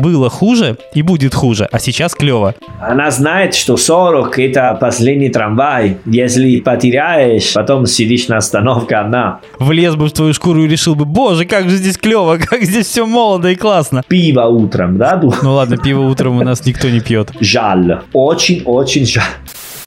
Было хуже и будет хуже, а сейчас клево. Она знает, что 40 это последний трамвай. Если потеряешь, потом сидишь на остановке одна. Влез бы в твою шкуру и решил бы, боже, как же здесь клево, как здесь все молодо и классно. Пиво утром, да? Ну ладно, пиво утром у нас никто не пьет. Жаль. Очень-очень жаль.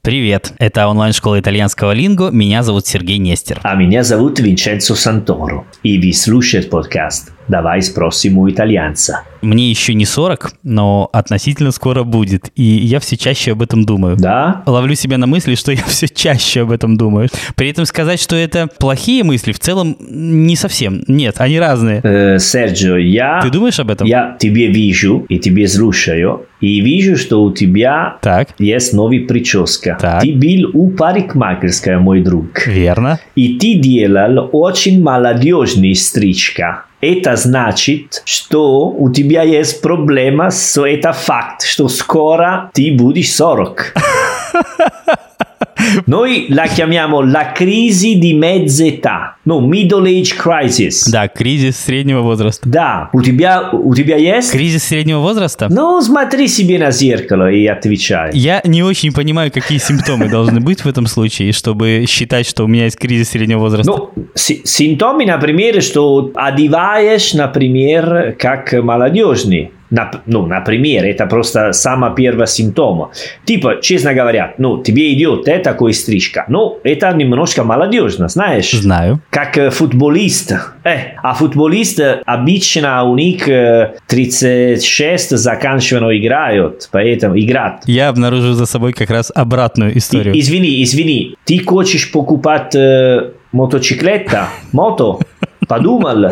Привет, это онлайн-школа итальянского линго, меня зовут Сергей Нестер. А меня зовут Винченцо Санторо. И вы слушаете подкаст «Давай спросим у итальянца». Мне еще не 40, но относительно скоро будет, и я все чаще об этом думаю. Да? Ловлю себя на мысли, что я все чаще об этом думаю. При этом сказать, что это плохие мысли, в целом не совсем. Нет, они разные. Э, Серджио, я... Ты думаешь об этом? Я тебе вижу и тебе слушаю, и вижу, что у тебя Так, есть новая прическа. Так. Ты был у парикмахерской, мой друг. верно. И ты делал очень молодежный стричка. Это значит, что у тебя есть проблема с это факт, что скоро ты будешь 40. Noi la chiamiamo la crisi di mezza età, no, middle age crisis. Да, кризис среднего возраста. Да, у тебя, у тебя есть? Кризис среднего возраста? Ну, смотри себе на зеркало и отвечай. Я не очень понимаю, какие симптомы должны быть в этом случае, чтобы считать, что у меня есть кризис среднего возраста. Ну, си- симптомы, например, что одеваешь, например, как молодежный. Ну, например, это просто самый первый симптом. Типа, честно говоря, ну, тебе идет это такой стрижка. Ну, это немножко молодежно, знаешь? Знаю. Как э, футболист. Э, а футболист э, обычно у них э, 36 заканчивают играют, поэтому играть. Я обнаружил за собой как раз обратную историю. И- извини, извини, ты хочешь покупать э, мотоциклета, мото? Подумал?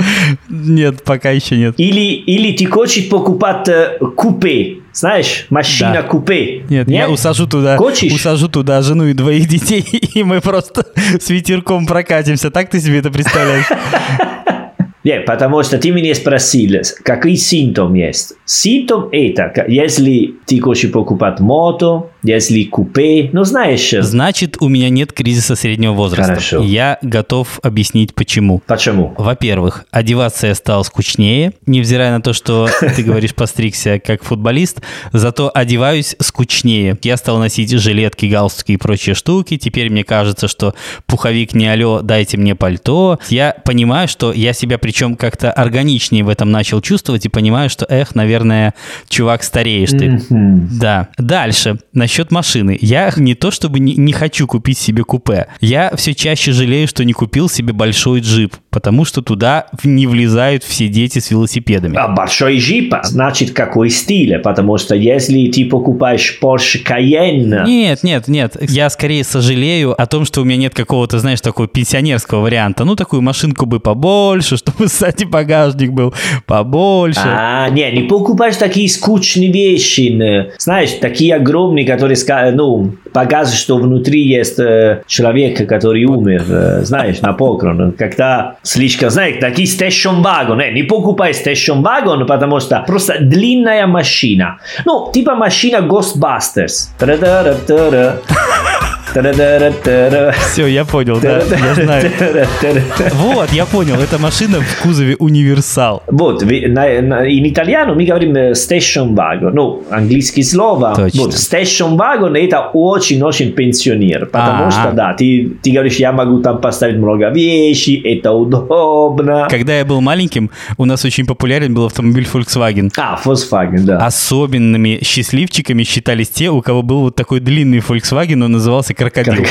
Нет, пока еще нет. Или, или ты хочешь покупать э, купе? Знаешь, машина Да. купе? Нет, я усажу туда, Хочешь? усажу туда жену и двоих детей, и мы просто с ветерком прокатимся. Так ты себе это представляешь? Нет, потому что ты меня спросил, какой симптом есть. Симптом это, если ты хочешь покупать мото, если купе, ну знаешь, Значит, у меня нет кризиса среднего возраста. Хорошо. Я готов объяснить, почему. почему? Во-первых, одеваться я стал скучнее, невзирая на то, что ты говоришь постригся как футболист, зато одеваюсь скучнее. Я стал носить жилетки, галстуки и прочие штуки. Теперь мне кажется, что пуховик не алё, дайте мне пальто. Я понимаю, что я себя причем как-то органичнее в этом начал чувствовать и понимаю, что, эх, наверное, чувак, стареешь ты. Да. Дальше. Насчет машины. Я не то чтобы не, не хочу купить себе купе. Я все чаще жалею, что не купил себе большой джип, потому что туда не влезают все дети с велосипедами. А большой джип значит какой стиль, потому что если ты покупаешь Porsche Cayenne, Нет, нет, нет. Я скорее сожалею о том, что у меня нет какого-то, знаешь, такого пенсионерского варианта. Ну, такую машинку бы побольше, чтобы сзади багажник был побольше. А, не, не покупаешь такие скучные вещи, знаешь, такие огромные, которые, ну, показывают, что внутри есть э, человек, который умер, э, знаешь, на похорон. Когда слишком, знаешь, такие station wagon, не, не покупай station wagon, потому что просто длинная машина. Ну, типа машина Ghostbusters. Все, я понял, да, я знаю. Вот, я понял, эта машина в кузове универсал. Вот, in italiano мы говорим station wagon, ну, английское слово. Вот, station wagon это очень-очень пенсионер, потому что, да, ты, ты говоришь, я могу там поставить много вещей, это удобно. Когда я был маленьким, у нас очень популярен был автомобиль Volkswagen. А, Volkswagen, да. Особенными счастливчиками считались те, у кого был вот такой длинный Volkswagen, он назывался крокодил.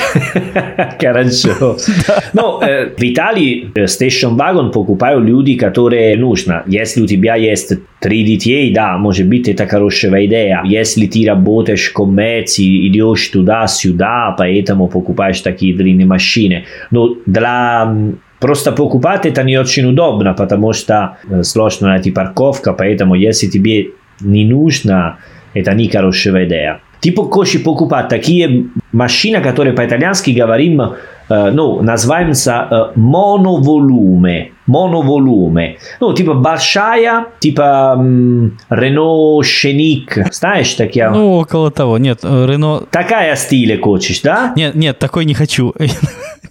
Ну, э, в Италии э, station wagon покупают люди, которые нужно. Если у тебя есть три детей, да, может быть, это хорошая идея. Если ты работаешь в коммерции, идешь туда-сюда, поэтому покупаешь такие длинные машины. Но для м, Просто покупать это не очень удобно, потому что э, сложно найти парковка, поэтому если тебе не нужно, это не хорошая идея. Ты хочешь покупать такие машины, которые по-итальянски говорим, э, ну, называются э, Моноволуме. Ну, типа большая, типа м, Renault Scenic. Знаешь, такие? Ну, около того. Нет, Рено... Такая стиля хочешь, да? Нет, нет, такой не хочу.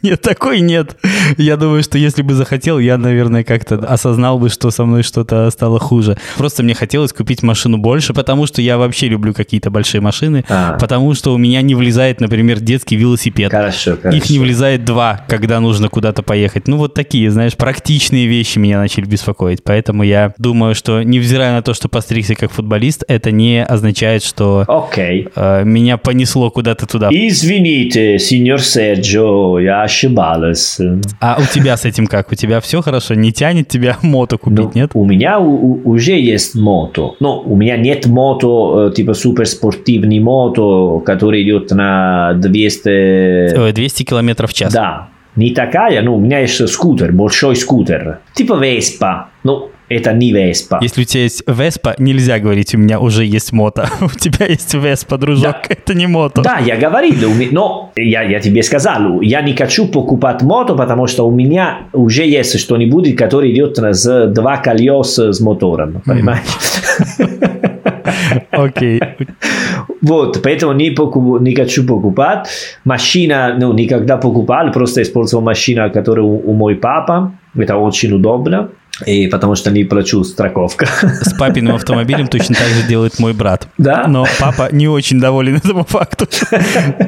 Нет, такой нет. Я думаю, что если бы захотел, я, наверное, как-то осознал бы, что со мной что-то стало хуже. Просто мне хотелось купить машину больше, потому что я вообще люблю какие-то большие машины, а. потому что у меня не влезает, например, детский велосипед. Хорошо, хорошо. Их не влезает два, когда нужно куда-то поехать. Ну, вот такие, знаешь, практичные вещи меня начали беспокоить. Поэтому я думаю, что, невзирая на то, что постригся как футболист, это не означает, что okay. э, меня понесло куда-то туда. Извините, сеньор Серджо, я ошибалась. А у тебя с этим как? У тебя все хорошо? Не тянет тебя мото купить, ну, нет? У меня у, уже есть мото. Но у меня нет мото, э, типа суперспортивный мото, который идет на 200... 200 километров в час. Да. Не такая, но у меня есть скутер, большой скутер. Типа Веспа. Ну, это не Веспа. Если у тебя есть Веспа, нельзя говорить, у меня уже есть мото. у тебя есть Веспа, дружок, да. это не мото. Да, я говорил, но я, я тебе сказал, я не хочу покупать мото, потому что у меня уже есть что-нибудь, который идет с два колеса с мотором, понимаешь? Окей. Вот, поэтому не, покуп, не хочу покупать. Машина, ну, никогда покупал, просто использовал машину, которая у, у мой папа. Это очень удобно. И потому что не плачу страховка. С папиным автомобилем точно так же делает мой брат. Да? Но папа не очень доволен этому факту.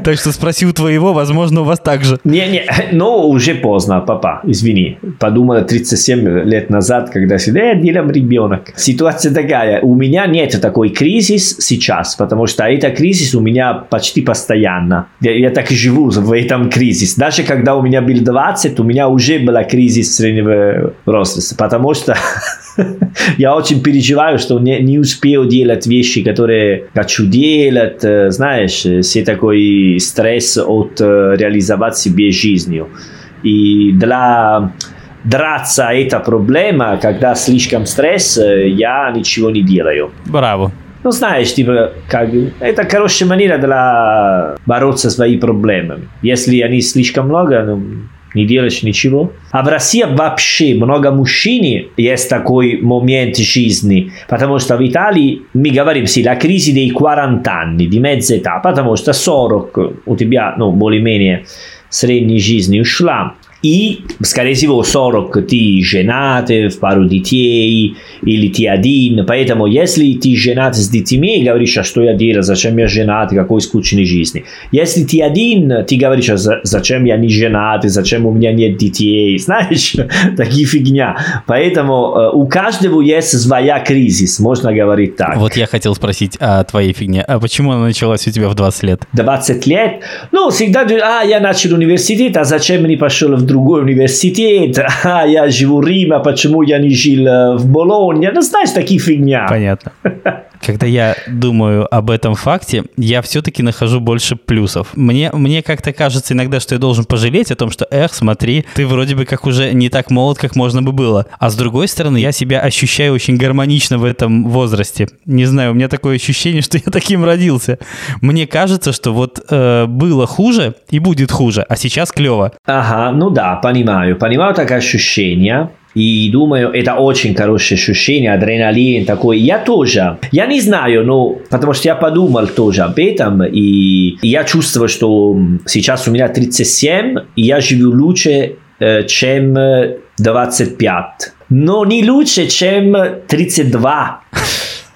Так что спросил твоего, возможно, у вас так же. Не-не, но уже поздно, папа, извини. Подумала 37 лет назад, когда сидел, э, делом ребенок. Ситуация такая, у меня нет такой кризис сейчас, потому что это кризис у меня почти постоянно. Я, я так и живу в этом кризисе. Даже когда у меня был 20, у меня уже был кризис среднего роста, потому потому что я очень переживаю, что не, не успею делать вещи, которые хочу делать, знаешь, все такой стресс от реализовать себе жизнью. И для драться это проблема, когда слишком стресс, я ничего не делаю. Браво. Ну, знаешь, типа, как, это хорошая манера для бороться с своими проблемами. Если они слишком много, ну, не делаешь ничего. А в России вообще много мужчин есть такой момент жизни, потому что в Италии мы говорим, sì, la crisi dei 40 anni, di mezza età, потому что 40 у тебя, ну, более-менее средней жизни ушла, и, скорее всего, 40 ты женаты в пару детей, или ты один. Поэтому, если ты женат с детьми, говоришь, а что я делаю, зачем я женат, какой скучной жизни. Если ты один, ты говоришь, а зачем я не женат, зачем у меня нет детей. Знаешь, такие фигня. Поэтому у каждого есть своя кризис, можно говорить так. Вот я хотел спросить о твоей фигне. А почему она началась у тебя в 20 лет? 20 лет? Ну, всегда, а, я начал университет, а зачем не пошел в другой университет? А, я живу в Риме, почему я не жил в Болонье? Ну, знаешь, такие фигня. Понятно. Когда я думаю об этом факте, я все-таки нахожу больше плюсов. Мне, мне как-то кажется иногда, что я должен пожалеть о том, что, эх, смотри, ты вроде бы как уже не так молод, как можно бы было. А с другой стороны, я себя ощущаю очень гармонично в этом возрасте. Не знаю, у меня такое ощущение, что я таким родился. Мне кажется, что вот э, было хуже и будет хуже, а сейчас клево. Ага, ну да, понимаю. Понимаю такое ощущение. И думаю, это очень хорошее ощущение, адреналин такой. Я тоже. Я не знаю, но потому что я подумал тоже об этом, и я чувствую, что сейчас у меня 37, и я живу лучше, чем 25. Но не лучше, чем 32.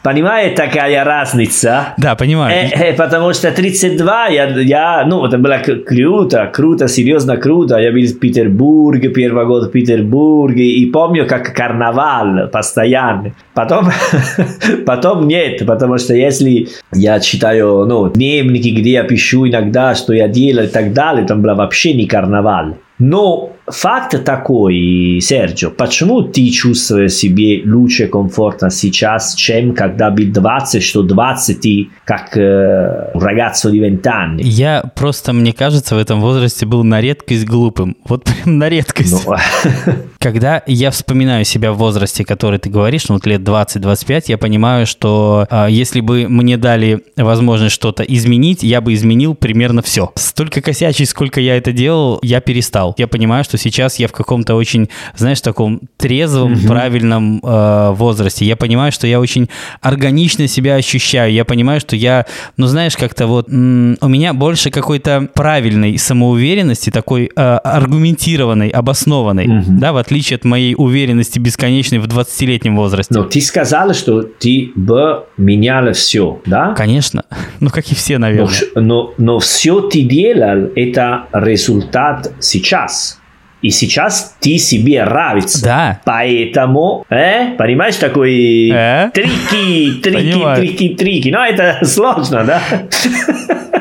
Понимаете, такая разница? Да, понимаю. Э, э, потому что 32, я, я, ну, это было круто, круто, серьезно круто. Я был в Петербурге, первый год в Петербурге, и помню, как карнавал постоянно. Потом, потом нет, потому что если я читаю, ну, дневники, где я пишу иногда, что я делаю и так далее, там было вообще не карнавал. Но факт такой, Серджо, почему ты чувствуешь себе лучше комфортно сейчас, чем когда был 20, что 20 ты как э, ragazzo di 20 anni? Я просто, мне кажется, в этом возрасте был на редкость глупым. Вот прям на редкость. Ну. Когда я вспоминаю себя в возрасте, который ты говоришь, ну вот лет 20-25, я понимаю, что э, если бы мне дали возможность что-то изменить, я бы изменил примерно все. Столько косячей, сколько я это делал, я перестал. Я понимаю, что что сейчас я в каком-то очень, знаешь, таком трезвом, угу. правильном э, возрасте. Я понимаю, что я очень органично себя ощущаю. Я понимаю, что я, ну, знаешь, как-то вот м- у меня больше какой-то правильной самоуверенности, такой э, аргументированной, обоснованной, угу. да, в отличие от моей уверенности бесконечной в 20-летнем возрасте. Но ты сказал, что ты бы менял все, да? Конечно. Ну, как и все, наверное. Но, но, но все ты делал, это результат сейчас. И сейчас ты себе нравится. Да. Поэтому, э, понимаешь, такой э? трики, трики, Понимаю. трики, трики. Но это сложно, да?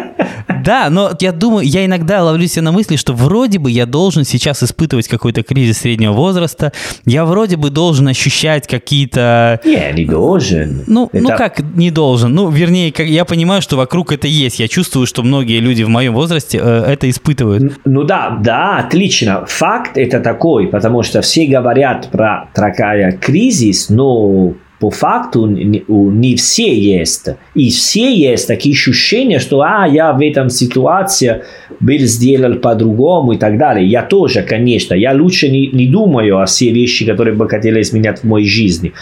Да, но я думаю, я иногда ловлю себя на мысли, что вроде бы я должен сейчас испытывать какой-то кризис среднего возраста, я вроде бы должен ощущать какие-то... Не, не должен. Ну, это... ну как не должен? Ну, вернее, как, я понимаю, что вокруг это есть. Я чувствую, что многие люди в моем возрасте э, это испытывают. Ну да, да, отлично. Факт это такой, потому что все говорят про такая кризис, но по факту не все есть. И все есть такие ощущения, что а, я в этом ситуации был сделал по-другому и так далее. Я тоже, конечно, я лучше не, не думаю о все вещи, которые бы хотели изменять в моей жизни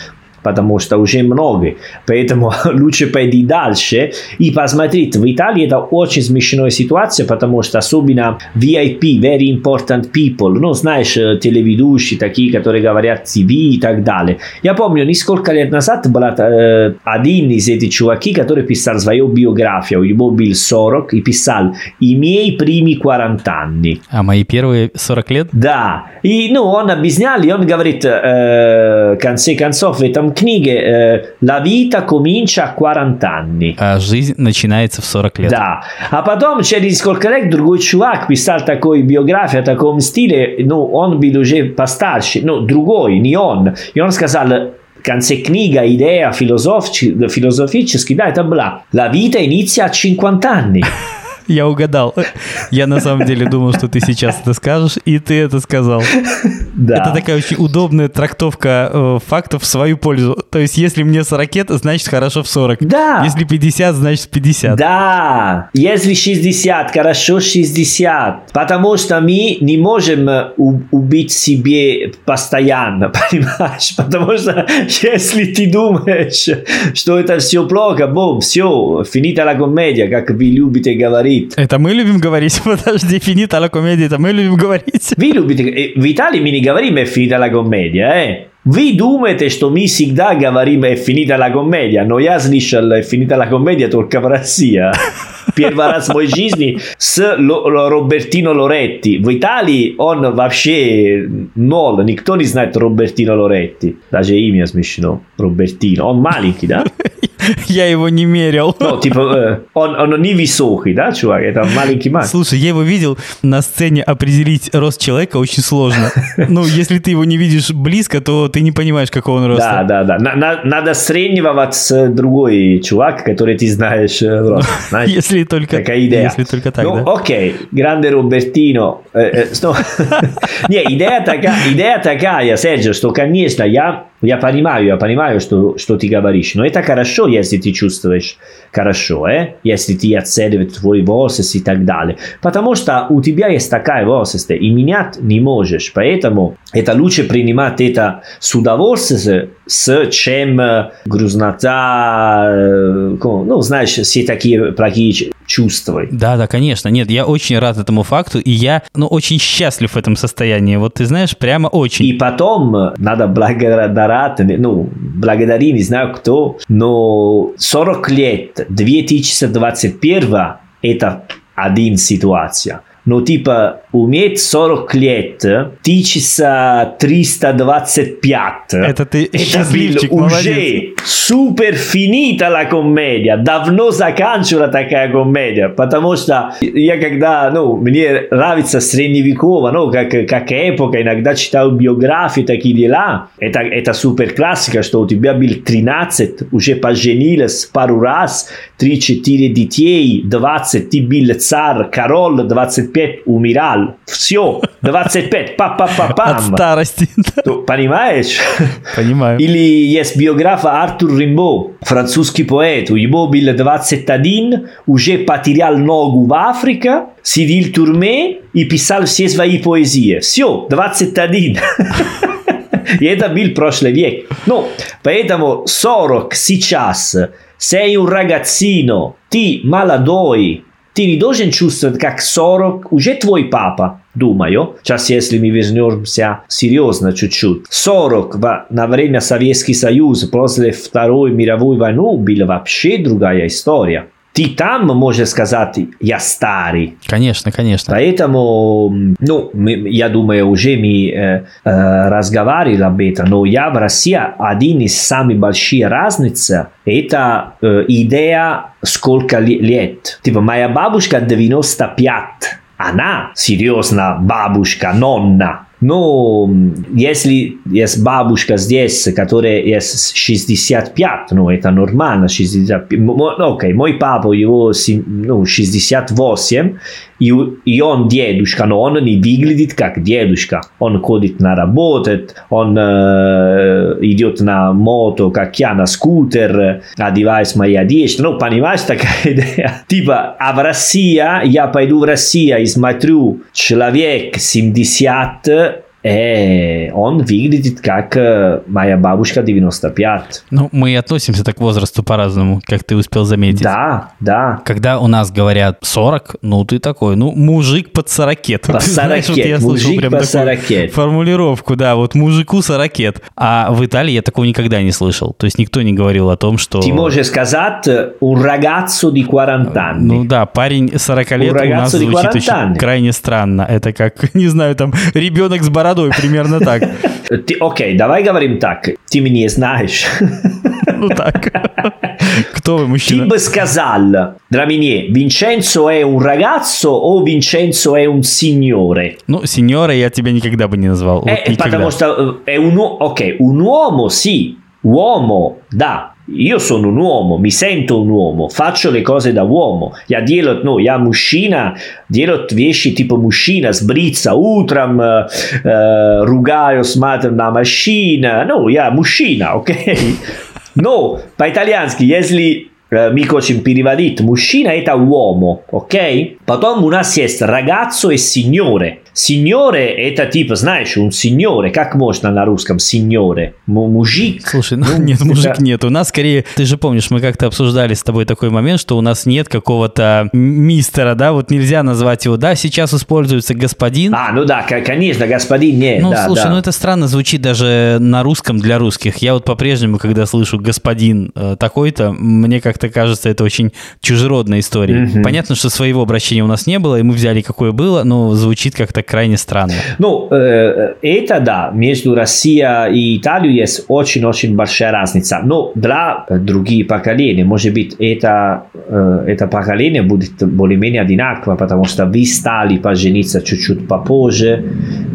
потому что уже много. Поэтому лучше пойти дальше и посмотреть. В Италии это очень смешная ситуация, потому что особенно VIP, very important people, ну, знаешь, телеведущие такие, которые говорят ТВ и так далее. Я помню, несколько лет назад был э, один из этих чуваков, который писал свою биографию. Ему был 40 и писал «И мои прими 40 anni». А мои первые 40 лет? Да. И, ну, он объяснял, и он говорит, э, в конце концов, в этом книге э, «La vita comincia a 40 anni». А жизнь начинается в 40 лет. Да. А потом через сколько лет другой чувак писал такой биографию в таком стиле, ну, он был уже постарше, ну, другой, не он. И он сказал, конце книга, идея философически, да, это была «La vita inizia a 50 anni». Я угадал. Я на самом деле думал, что ты сейчас это скажешь, и ты это сказал. Да. Это такая очень удобная трактовка э, фактов в свою пользу. То есть, если мне 40 лет, значит хорошо в 40. Да. Если 50, значит 50. Да. Если 60, хорошо 60. Потому что мы не можем э, убить себе постоянно, понимаешь? Потому что если ты думаешь, что это все плохо, бом, все, финита la комедия, как вы любите говорить, говорит. Это мы любим говорить. Подожди, финита la комедия, это мы любим говорить. Вы любите... В Италии мы не говорим «è finita la commedia», eh? Вы думаете, что мы всегда говорим «è finita la commedia», но я слышал «è finita la commedia» только в России. Первый раз в моей жизни с Робертино Лоретти. В Италии он вообще ноль. Никто не знает Робертино Лоретти. Даже имя смешно. Робертино. Он маленький, да? Я его не мерил. Ну, типа, э, он, он не высокий, да, чувак? Это маленький мальчик. Слушай, я его видел на сцене. Определить рост человека очень сложно. Ну, если ты его не видишь близко, то ты не понимаешь, какого он роста. Да, да, да. На, надо сравнивать с другой чувак, который ты знаешь э, рост. Если только, Такая идея. Если только так, ну, да. окей, гранде Робертино. Э, не, идея такая, идея такая, Серджио, что, конечно, я я понимаю, я понимаю, что, что ты говоришь, но это хорошо, если ты чувствуешь хорошо, э? если ты оцениваешь твой возраст и так далее. Потому что у тебя есть такая возраст, и менять не можешь. Поэтому это лучше принимать это с удовольствием, с чем грузнота, ну, знаешь, все такие плохие чувства. Да, да, конечно. Нет, я очень рад этому факту, и я, ну, очень счастлив в этом состоянии. Вот ты знаешь, прямо очень. И потом надо благодарить, ну, благодарить, не знаю кто, но 40 лет, 2021 это один ситуация. Но типа уметь 40 лет, тысяча 325. Это ты Это был уже супер финита la комедия. Давно заканчивала такая комедия. Потому что я когда, ну, мне нравится средневеково, ну, как, как эпока, иногда читаю биографии, такие дела. Это, это супер классика, что у тебя был 13, уже поженилась пару раз, 3-4 детей, 20, ты был царь, король, 25 25 умирал. Все, 25, па-па-па-пам. От старости. Ну, понимаешь? Понимаю. Или есть биограф Артур Римбо, французский поэт. У него было 21, уже потерял ногу в Африке, сидел в тюрьме и писал все свои поэзии. Все, 21. И это был прошлый век. Ну, поэтому 40 сейчас, sei un ragazzino, ты молодой, ты не должен чувствовать, как 40 уже твой папа, думаю. Сейчас, если мы вернемся серьезно чуть-чуть. 40 в, на время Советский Союз после Второй мировой войны была вообще другая история. Ты там можешь сказать, я старый. Конечно, конечно. Поэтому, ну, мы, я думаю, уже мы э, э, разговаривали об этом, но я в России один из самых больших разниц это э, идея сколько лет. Типа, моя бабушка 95, она серьезно бабушка, нонна. Ну, если есть бабушка здесь, которая есть 65, ну, это нормально, 65. Окей, мой папа, его ну, 68, и, и он дедушка, но он не выглядит как дедушка. Он ходит на работу, он э, идет на мото, как я, на скутер, одевается моя одежда. Ну, понимаешь, такая идея. Типа, а в России, я пойду в Россию и смотрю, человек 70 э, он выглядит как э, моя бабушка 95. Ну, мы и относимся так к возрасту по-разному, как ты успел заметить. Да, да. Когда у нас говорят 40, ну ты такой, ну мужик под 40. По 40, вот я мужик прям по 40. формулировку, да, вот мужику 40. А в Италии я такого никогда не слышал. То есть никто не говорил о том, что... Ты можешь сказать un ragazzo di 40 anni. Ну да, парень 40 лет у нас звучит очень крайне странно. Это как, не знаю, там ребенок с бородой бородой, примерно так. Ты, окей, давай говорим так. Ты меня знаешь. Ну так. Кто вы, мужчина? Chi бы сказал, для меня, Vincenzo è un ragazzo o Vincenzo è un signore? Ну, сеньора я тебя никогда бы не назвал. Eh, вот потому что è un, ok, un uomo sì, uomo, da, io sono un uomo, mi sento un uomo, faccio le cose da uomo. Ja делать, ну, я мужчина, делать вещи типа мужчина, сбриться утром, э, ругаю, смотрю на машину. Ну, я мужчина, окей? Okay? Но по-итальянски, если mi хотим переводить мужчина это uomo, ok? Потом у нас есть ragazzo e signore. Signore это типа, знаешь, un signore. Как можно на русском signore? Мужик? Слушай, ну, ну нет, мужик это... нет. У нас скорее, ты же помнишь, мы как-то обсуждали с тобой такой момент, что у нас нет какого-то мистера, да, вот нельзя назвать его, да, сейчас используется господин. А, ну да, конечно, господин нет, Ну, да, слушай, да. ну это странно звучит даже на русском для русских. Я вот по-прежнему, когда слышу господин э, такой-то, мне как-то кажется, это очень чужеродная история. Mm-hmm. Понятно, что своего обращения у нас не было, и мы взяли какое было, но звучит как-то крайне странно. Ну, э, это да, между Россией и Италией есть очень-очень большая разница. Но для других поколений, может быть, это, э, это поколение будет более-менее одинаково, потому что вы стали пожениться чуть-чуть попозже,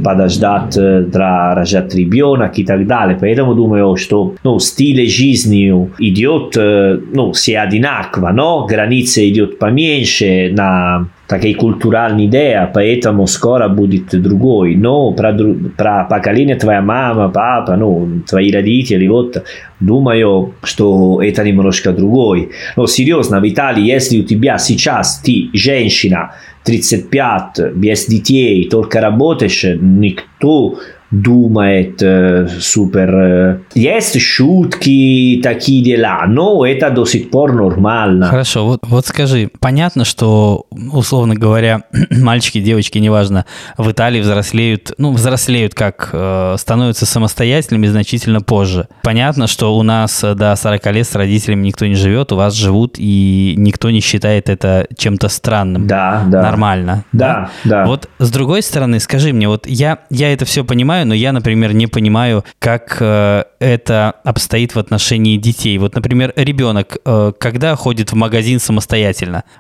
подождать для рожать ребенок и так далее. Поэтому думаю, что ну, стиль жизни идет ну, все одинаково, но граница идет поменьше на такие культуральные идеи, поэтому скоро будет другой. Но про, про поколение твоя мама, папа, ну, твои родители, вот, думаю, что это немножко другой. Но серьезно, в Италии, если у тебя сейчас ты женщина 35, без детей, только работаешь, никто думает э, супер. Э, есть шутки такие дела, но это до сих пор нормально. Хорошо, вот, скажи, понятно, что, условно говоря, мальчики, девочки, неважно, в Италии взрослеют, ну, взрослеют как, э, становятся самостоятельными значительно позже. Понятно, что у нас до 40 лет с родителями никто не живет, у вас живут, и никто не считает это чем-то странным. Да, да. Нормально. Да, да. да. Вот с другой стороны, скажи мне, вот я, я это все понимаю, но я, например, не понимаю, как э, это обстоит в отношении детей. Вот, например, ребенок, э, когда ходит в магазин самостоятельно,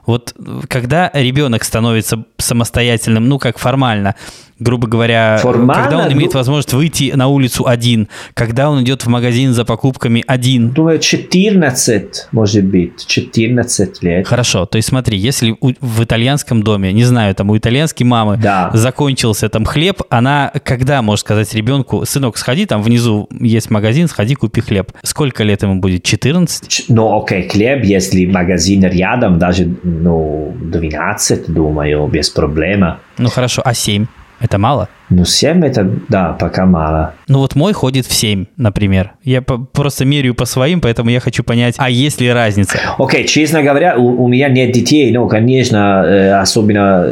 вот когда ребенок становится самостоятельным, ну, как формально, Грубо говоря, Формально, когда он имеет ну- возможность выйти на улицу один, когда он идет в магазин за покупками один. Думаю, 14, может быть, 14 лет. Хорошо, то есть смотри, если у- в итальянском доме, не знаю, там у итальянской мамы Да. закончился там хлеб, она когда может сказать ребенку, сынок, сходи, там внизу есть магазин, сходи, купи хлеб. Сколько лет ему будет? 14? Ч- Ну, окей, хлеб, если магазин рядом, даже, ну, 12, думаю, без проблема. Ну хорошо, а 7? Это мало? Ну, 7 это, да, пока мало. Ну вот мой ходит в 7, например. Я по- просто меряю по своим, поэтому я хочу понять, а есть ли разница? Окей, честно говоря, у, у меня нет детей, но, конечно, э, особенно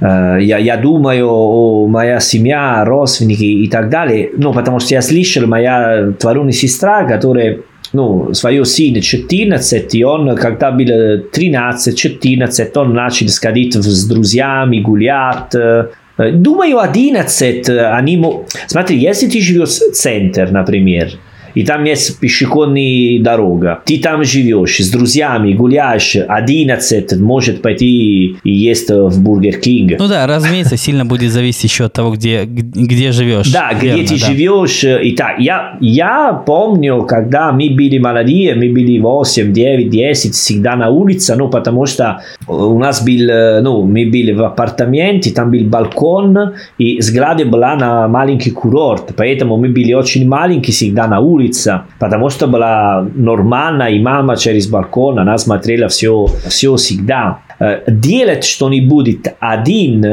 э, я, я думаю о моя семья, родственники и так далее, ну, потому что я слышал, моя двоюродная сестра, которая ну, свою сына 14, и он, когда был 13-14, он начал сходить с друзьями, гулять. Думаю, 11 э, они... мо- Смотри, если ты живешь в центр, например, и там есть пешеходная дорога. Ты там живешь с друзьями, гуляешь, 11 может пойти и есть в Бургер Кинг. Ну да, разумеется, сильно будет зависеть еще от того, где, где живешь. Да, где Верно, ты да. живешь. И так, я, я помню, когда мы были молодые, мы были 8, 9, 10, всегда на улице, ну, потому что у нас был, э, ну, мы были в апартаменте, там был балкон, и взгляд была на маленький курорт, поэтому мы были очень маленькие всегда на улице, потому что была нормально, и мама через балкон, она смотрела все, все всегда. Делать что-нибудь один,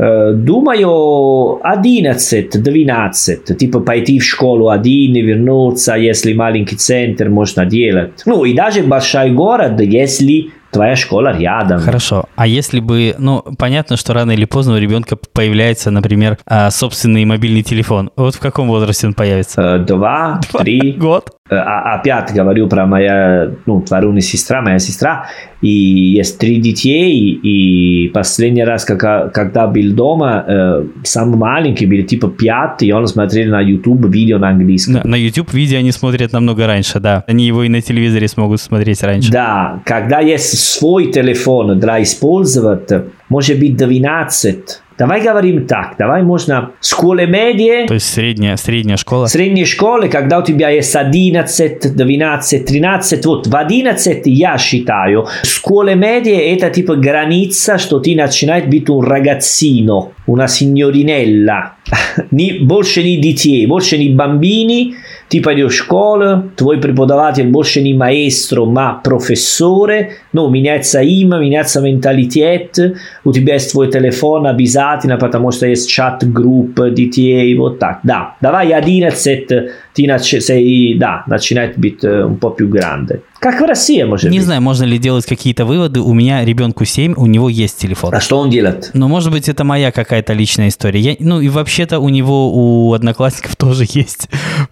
Думаю, 11-12, типа пойти в школу один и вернуться, если маленький центр можно делать. Ну и даже большой город, если твоя школа рядом. Хорошо. А если бы, ну, понятно, что рано или поздно у ребенка появляется, например, а, собственный мобильный телефон. Вот в каком возрасте он появится? Э, Два, три. Год. Э, А, опять говорю про моя, ну, двоюродная сестра, моя сестра, и есть три детей, и последний раз, когда, когда был дома, э, самый маленький был типа пять, и он смотрел на YouTube видео на английском. На, на YouTube видео они смотрят намного раньше, да. Они его и на телевизоре смогут смотреть раньше. Да, когда есть свой телефон для использовать, может быть 12. Давай говорим так, давай можно школы медиа, То есть средняя, средняя школа. средние школы, когда у тебя есть 11, 12, 13, вот в 11 я считаю, школы медиа это типа граница, что ты начинаешь быть un ragazzino, una signorinella, ни, больше не детей, больше не bambini, ты пойдешь в школу, твой преподаватель больше не маэстро, ma профессоре, ну, меняется имя, меняется менталитет, у тебя есть твой телефон обязательно, потому что есть чат-групп детей, вот так. Да, давай 11, ты нач- sei, да, начинает быть э, un po' più grande. Как в России, может Не быть. знаю, можно ли делать какие-то выводы. У меня ребенку 7, у него есть телефон. А что он делает? Но, может быть, это моя какая-то личная история. Я, ну, и вообще-то у него, у одноклассников тоже есть.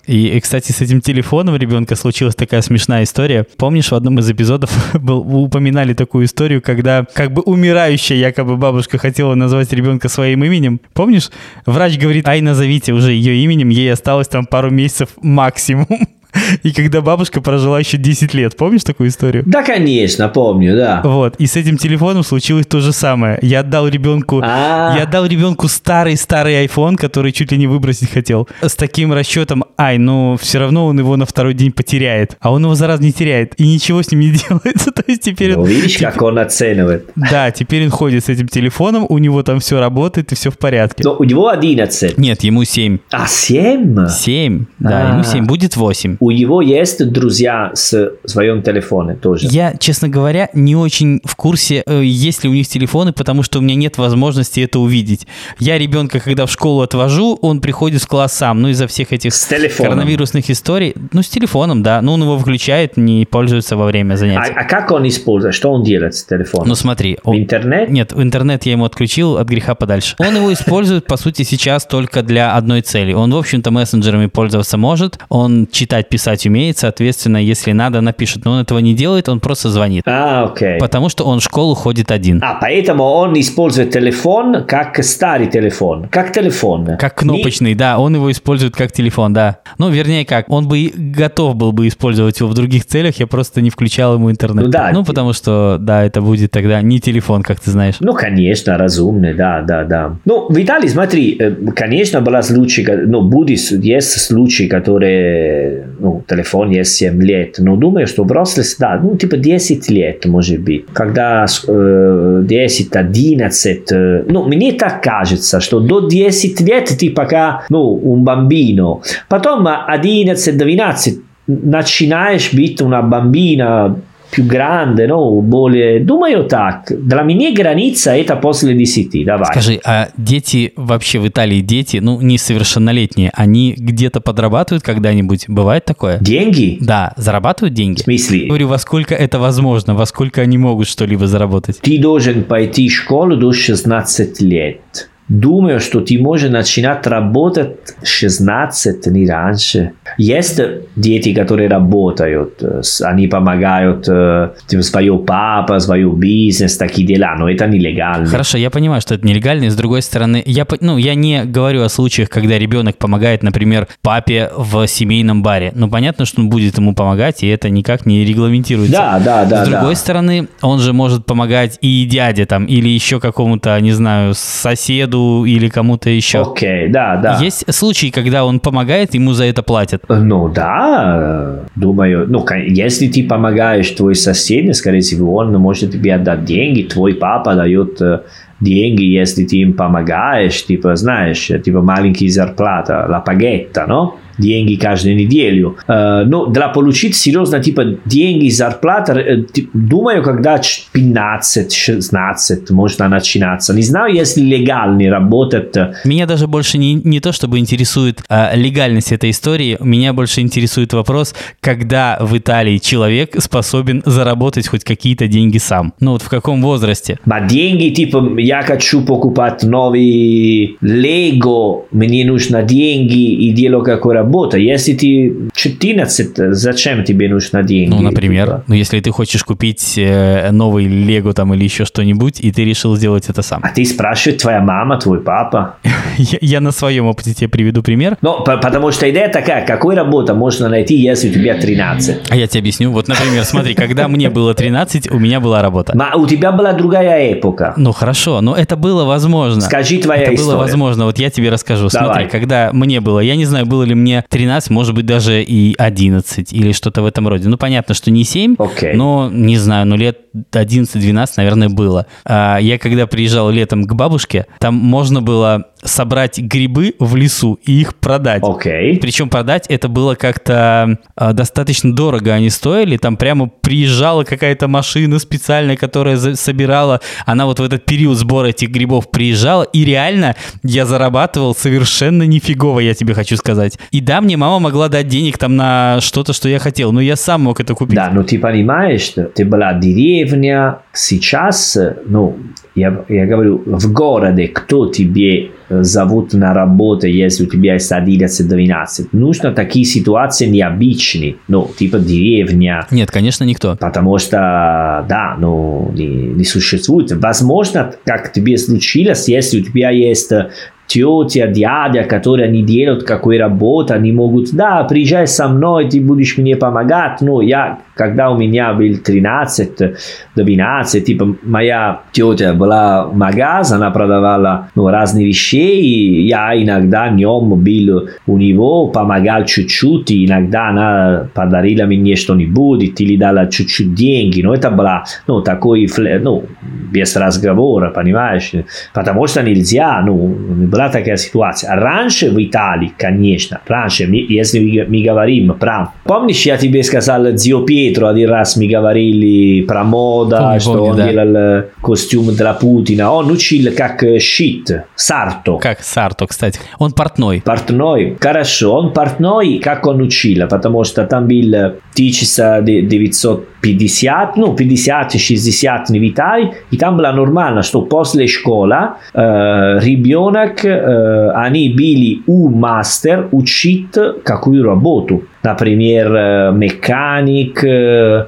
И, и, кстати, с этим телефоном ребенка случилась такая смешная история. Помнишь, в одном из эпизодов был, упоминали такую историю, когда как бы умирающая якобы бабушка хотела назвать ребенка своим именем. Помнишь? Врач говорит, ай, назовите уже ее именем, ей осталось там пару месяцев максимум. И когда бабушка прожила еще 10 лет, помнишь такую историю? Да, конечно, помню, да. Вот, и с этим телефоном случилось то же самое. Я отдал ребенку, А. я отдал ребенку старый-старый iPhone, который чуть ли не выбросить хотел. С таким расчетом, ай, ну все равно он его на второй день потеряет. А он его зараза не теряет. И ничего с ним не делается. То есть теперь Ну, он... видишь, теперь- как он оценивает. Да, теперь он ходит с этим телефоном, у него там все работает и все в порядке. Но у него 11. Нет, ему 7. А 7? 7, да, А. ему 7, будет 8. У него есть друзья с своем телефоне тоже. Я, честно говоря, не очень в курсе, э, есть ли у них телефоны, потому что у меня нет возможности это увидеть. Я ребенка, когда в школу отвожу, он приходит в класс сам, ну из-за всех этих коронавирусных историй. Ну, с телефоном, да. Ну, он его включает, не пользуется во время А, занятий. а как он использует? Что он делает с телефоном? Ну, смотри. В он- интернет? Нет, в интернет я ему отключил от греха подальше. Он его использует, по сути, сейчас только для одной цели. Он, в общем-то, мессенджерами пользоваться может, он читать, писать умеет, соответственно, если надо, напишет. Но он этого не делает, он просто звонит. А, окей. Потому что он в школу ходит один. А, поэтому он использует телефон как старый телефон, как телефон. Как кнопочный, да, он его использует как телефон, да. Ну, вернее, как, он бы готов был бы использовать его в других целях, я просто не включал ему интернет. Ну да. Ну, потому что, да, это будет тогда не телефон, как ты знаешь. Ну, конечно, разумный, да, да, да. Ну, Виталий, смотри, э, конечно, была случай, ну, будет, есть случаи, которые, ну, телефон есть 7 лет, но думаю, что взрослость, да, ну, типа 10 лет, может быть. Когда э, 10, 11, э, ну, мне так кажется, что до 10 лет ты пока, ну, un bambino. Потом 11-12 начинаешь быть una bambina più grande, ну, более... Думаю так. Для меня граница это после 10, давай. Скажи, а дети вообще в Италии, дети, ну, несовершеннолетние, они где-то подрабатывают когда-нибудь? Бывает такое? Деньги? Да, зарабатывают деньги? В смысле? Говорю, во сколько это возможно, во сколько они могут что-либо заработать? Ты должен пойти в школу до 16 лет. Думаю, что ты можешь начинать работать 16, не раньше. Есть дети, которые работают, э, они помогают э, типа, свою папа, свою бизнес, такие дела, но это нелегально. Хорошо, я понимаю, что это нелегально, и с другой стороны, я, ну, я не говорю о случаях, когда ребенок помогает, например, папе в семейном баре. Ну, понятно, что он будет ему помогать, и это никак не регламентируется. Да, да, да, С другой да. стороны, он же может помогать и дяде там, или еще какому-то, не знаю, соседу или кому-то еще. Окей, да, да. Есть случаи, когда он помогает, ему за это платят. Ну да, э, думаю, ну если ты помогаешь твой сосед, скорее всего, он может тебе отдать деньги, твой папа дает э, деньги, если ты им помогаешь, типа, знаешь, э, типа маленький зарплата, la пагетта, no? Деньги каждую неделю. Но для получить серьезно, типа, деньги, зарплата, думаю, когда ч- 15-16 можно начинаться. Не знаю, если легально работать. Меня даже больше не, не то, чтобы интересует а, легальность этой истории, меня больше интересует вопрос, когда в Италии человек способен заработать хоть какие-то деньги сам. Ну вот в каком возрасте? Ma деньги, типа, я хочу покупать новый Лего, мне нужно деньги и дело какой работа. Если ты 14, зачем тебе нужно деньги? Ну, например, Типа? ну если ты хочешь купить э, новый Лего там или еще что-нибудь, и ты решил сделать это сам. А ты спрашиваешь твоя мама, твой папа? Я, я на своем опыте тебе приведу пример. Ну, по- потому что идея такая, какой работа можно найти, если у тебя 13? А я тебе объясню. Вот, например, смотри, когда мне было 13, у меня была работа. Ma у тебя была другая эпоха. Ну хорошо, но это было возможно. Скажи твоя Это история. было возможно. Вот я тебе расскажу. Давай. Смотри, когда мне было, я не знаю, было ли мне 13, может быть, даже и 11 или что-то в этом роде. Ну, понятно, что не 7, Окей. но, не знаю, ну, лет 11-12, наверное, было. А, я когда приезжал летом к бабушке, там можно было собрать грибы в лесу и их продать. Окей. Причем продать это было как-то а, достаточно дорого они стоили. Там прямо приезжала какая-то машина специальная, которая собирала. Она вот в этот период сбора этих грибов приезжала. И реально я зарабатывал совершенно нифигово, я тебе хочу сказать. И да, мне мама могла дать денег там на что-то, что я хотел. Но я сам мог это купить. Да, но ты понимаешь, что ты была деревня, сейчас, ну, я, я говорю, в городе, кто тебе э, зовут на работу, если у тебя есть 11-12, нужно такие ситуации необычные, ну, типа деревня, Нет, конечно, никто. Потому что, да, ну, не, не существует. Возможно, как тебе случилось, если у тебя есть э, тетя, дядя, которые не делают какой работы, они могут, да, приезжай со мной, ты будешь мне помогать. Ну, я, когда у меня был 13, 12, типа, моя тетя была в магаз, она продавала ну, разные вещи, и я иногда днем был у него, помогал чуть-чуть, иногда она подарила мне что-нибудь, или дала чуть-чуть деньги, но это было, ну, такой, ну, без разговора, понимаешь? Потому что нельзя, ну, была такая ситуация. Раньше в Италии, конечно, раньше, если мы, говорим про... Помнишь, я тебе сказал, Зио один раз мы говорили про мода, Помню, что помню, он да. делал э, костюм для Путина. Он учил как э, шить, сарто. Как Сарто, кстати. Он портной. Портной. Хорошо, он портной, как он учил, потому что там был 1950, ну, 50-60 в Италии, и там было нормально, что после школы э, ребенок, э, они были у мастер учить какую работу. Например, механик,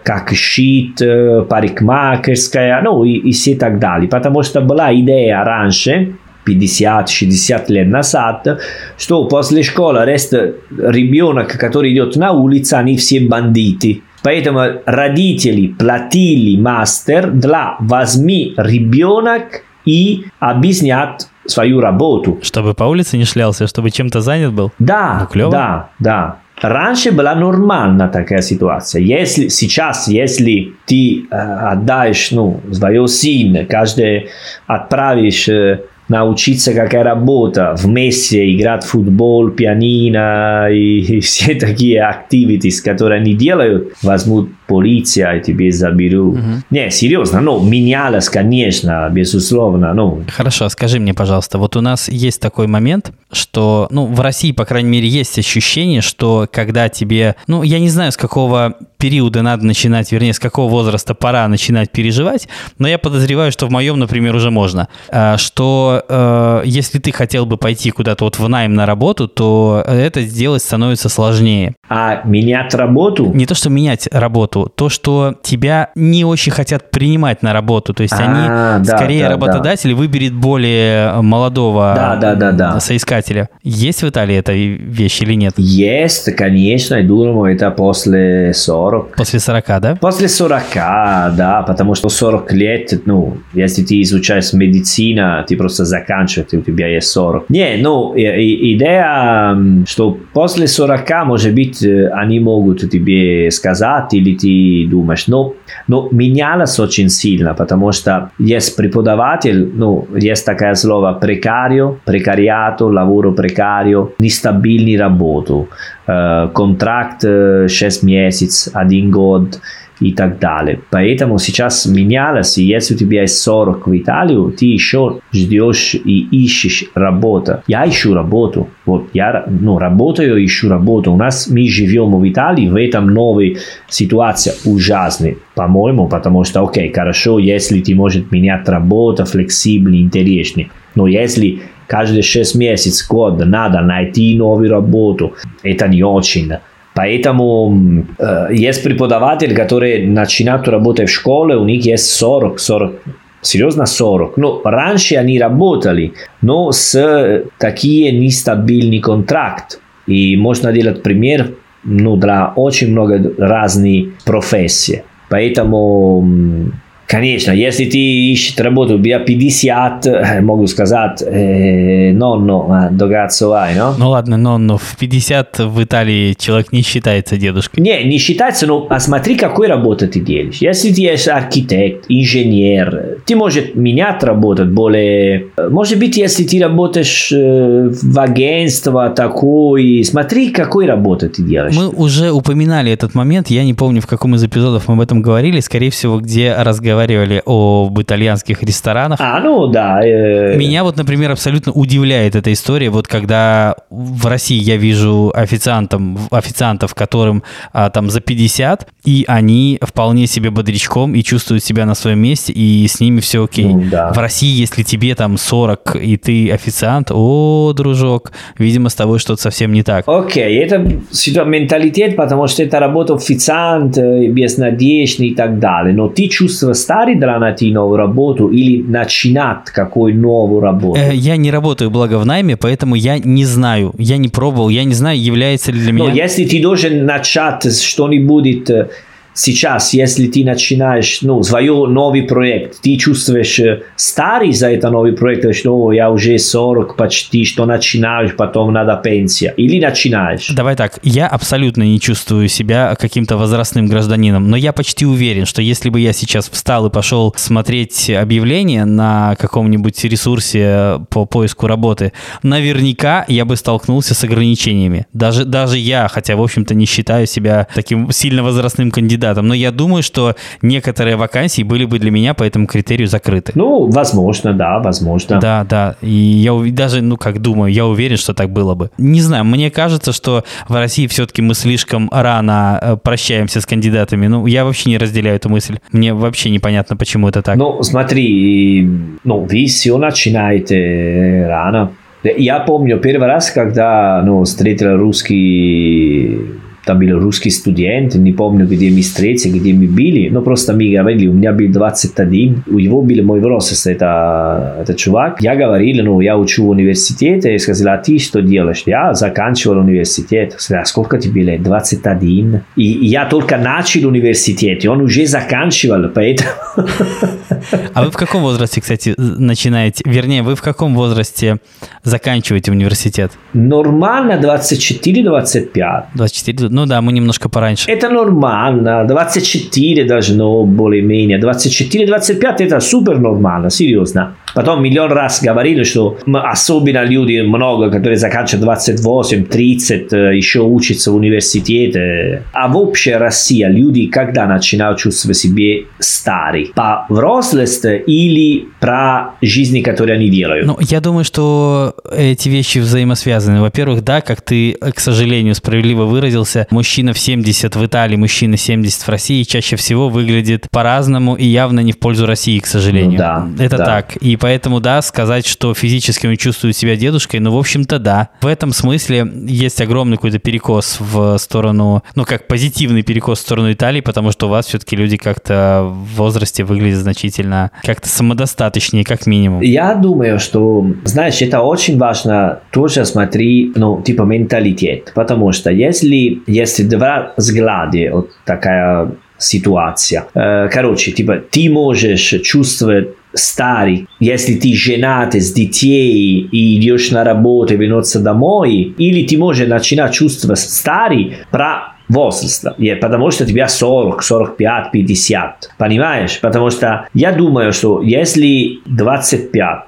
как щит, парикмахерская, ну и, и все так далее. Потому что была идея раньше, 50-60 лет назад, что после школы рест ребенок, который идет на улицу, они все бандиты. Поэтому родители платили мастер для возьми ребенок и объяснять свою работу. Чтобы по улице не шлялся, чтобы чем-то занят был? Да, ну, да, да. Раньше была нормальна такая ситуация. Если сейчас, если ты э, отдаешь ну, своего сына, каждый отправишь э, научиться, какая работа, вместе играть в футбол, пианино и, и все такие activities, которые они делают, возьмут полиция и тебе заберут. Угу. Не, серьезно, ну, менялось, конечно, безусловно. Ну. Хорошо, скажи мне, пожалуйста, вот у нас есть такой момент, что, ну, в России, по крайней мере, есть ощущение, что когда тебе, ну, я не знаю, с какого периода надо начинать, вернее, с какого возраста пора начинать переживать, но я подозреваю, что в моем, например, уже можно, а, что э, если ты хотел бы пойти куда-то вот в найм на работу, то это сделать становится сложнее. А менять работу? Не то, что менять работу, то, что тебя не очень хотят принимать на работу, то есть а, они да, скорее да, работодатель да. выберет более молодого да, да, да, да. соискателя. Есть в Италии эта вещь или нет? Есть, конечно, я думаю, это после 40 40. После 40, да? После 40, да, потому что 40 лет, ну, если ты изучаешь медицину, ты просто заканчиваешь, у тебя есть 40. Не, ну, идея, что после 40, может быть, они могут тебе сказать, или ты думаешь, но, но менялось очень сильно, потому что есть преподаватель, ну, есть такое слово прекарио, прекариато, lavoro precario, нестабильный работу. Э, контракт 6 месяцев, 1 год и так далее. Поэтому сейчас менялось, и если у тебя есть 40 в Италию, ты еще ждешь и ищешь работу. Я ищу работу. Вот я ну, работаю, ищу работу. У нас мы живем в Италии, в этом новой ситуации ужасной, по-моему, потому что, окей, хорошо, если ты можешь менять работу, флексибельный, интересный. Но если каждые 6 месяцев, год надо найти новую работу. Это не очень. Поэтому э, есть преподаватели, которые начинают работать в школе, у них есть 40, 40, серьезно 40. Ну, раньше они работали, но с такие нестабильный контракт. И можно делать пример ну, для очень много разных профессий. Поэтому Конечно, если ты ищешь работу для 50, могу сказать, э, нонно, до vai, no? Ну ладно, нонно, в 50 в Италии человек не считается дедушкой. Не, не считается, но а смотри, какой работу ты делаешь. Если ты есть архитект, инженер, ты можешь менять работу более... Может быть, если ты работаешь в агентство такой, смотри, какой работу ты делаешь. Мы уже упоминали этот момент, я не помню, в каком из эпизодов мы об этом говорили, скорее всего, где разговаривали разговаривали об итальянских ресторанах. А, ну да. Э... Меня вот, например, абсолютно удивляет эта история. Вот когда в России я вижу официантом, официантов, которым а, там за 50, и они вполне себе бодрячком и чувствуют себя на своем месте, и с ними все окей. Ну, да. В России, если тебе там 40, и ты официант, о, дружок, видимо, с тобой что-то совсем не так. Окей, это менталитет, потому что это работа официант, безнадежный и так далее. Но ты чувствуешь старый для найти новую работу или начинать какую новую работу? Я не работаю, благо, в найме, поэтому я не знаю, я не пробовал, я не знаю, является ли для меня... Но если ты должен начать что-нибудь э, сейчас, если ты начинаешь, ну, свой новый проект, ты чувствуешь э, старый за это новый проект, что я уже 40 почти, что начинаешь, потом надо пенсия, или начинаешь? Давай так, я абсолютно не чувствую себя каким-то возрастным гражданином, но я почти уверен, что если бы я сейчас встал и пошел смотреть объявление на каком-нибудь ресурсе по поиску работы, наверняка я бы столкнулся с ограничениями. Даже, даже я, хотя, в общем-то, не считаю себя таким сильно возрастным кандидатом, кандидатом, но я думаю, что некоторые вакансии были бы для меня по этому критерию закрыты. Ну, возможно, да, возможно. Да, да. И я даже, ну, как думаю, я уверен, что так было бы. Не знаю, мне кажется, что в России все-таки мы слишком рано э, прощаемся с кандидатами. Ну, я вообще не разделяю эту мысль. Мне вообще непонятно, почему это так. Ну, смотри, ну, вы все начинаете рано. Я помню первый раз, когда ну, встретил русский там были русские студенты, не помню, где мы встретились, где мы были, но просто мы говорили, у меня был 21, у него был мой возраст, это, это чувак. Я говорил, ну, я учу в университете, и сказал, а ты что делаешь? Я заканчивал университет. Сказал, а сколько тебе лет? 21. И я только начал университет, и он уже заканчивал, поэтому... А вы в каком возрасте, кстати, начинаете, вернее, вы в каком возрасте заканчиваете университет? Нормально 24-25. 24, ну да, мы немножко пораньше. Это нормально, 24 должно более-менее, 24-25 это супер нормально, серьезно. Потом миллион раз говорили, что особенно люди много, которые заканчивают 28, 30, еще учатся в университете. А вообще Россия, люди когда начинают чувствовать себя старые? По взрослости или про жизни, которые они делают? Ну, я думаю, что эти вещи взаимосвязаны. Во-первых, да, как ты, к сожалению, справедливо выразился, мужчина в 70 в Италии, мужчина 70 в России чаще всего выглядит по-разному и явно не в пользу России, к сожалению. Ну, да, Это да. так. И поэтому, да, сказать, что физически он чувствует себя дедушкой, ну, в общем-то, да. В этом смысле есть огромный какой-то перекос в сторону, ну, как позитивный перекос в сторону Италии, потому что у вас все-таки люди как-то в возрасте выглядят значительно как-то самодостаточнее, как минимум. Я думаю, что, знаешь, это очень важно тоже смотреть, ну, типа менталитет, потому что если есть два взгляда, вот такая ситуация. Э, короче, типа, ты можешь чувствовать старый, если ты женат с детей и идешь на работу и вернуться домой, или ты можешь начинать чувствовать старый про возраста, потому что тебе 40, 45, 50, понимаешь? Потому что я думаю, что если 25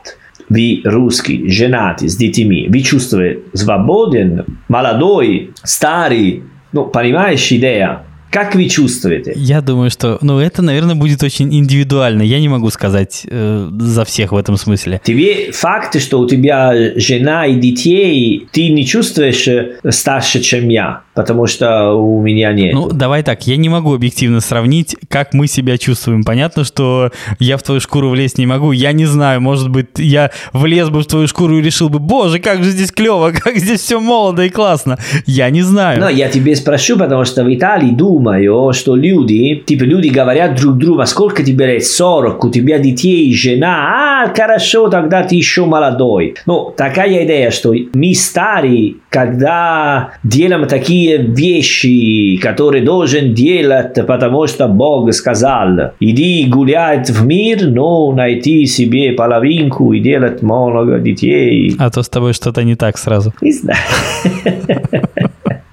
вы русский, женатый, с детьми, вы чувствуете свободен, молодой, старый, ну, понимаешь идея? Как вы чувствуете? Я думаю, что, ну, это, наверное, будет очень индивидуально. Я не могу сказать э, за всех в этом смысле. Тебе факт, что у тебя жена и детей, ты не чувствуешь э, старше, чем я, потому что у меня нет. Ну, давай так, я не могу объективно сравнить, как мы себя чувствуем. Понятно, что я в твою шкуру влезть не могу. Я не знаю, может быть, я влез бы в твою шкуру и решил бы, боже, как же здесь клево, как здесь все молодо и классно. Я не знаю. Но я тебе спрошу, потому что в Италии думаю, думаю, что люди, типа люди говорят друг другу, сколько тебе лет? 40, у тебя детей, жена, а, хорошо, тогда ты еще молодой. Ну, такая идея, что мы старые, когда делаем такие вещи, которые должен делать, потому что Бог сказал, иди гулять в мир, но найти себе половинку и делать много детей. А то с тобой что-то не так сразу. Не знаю.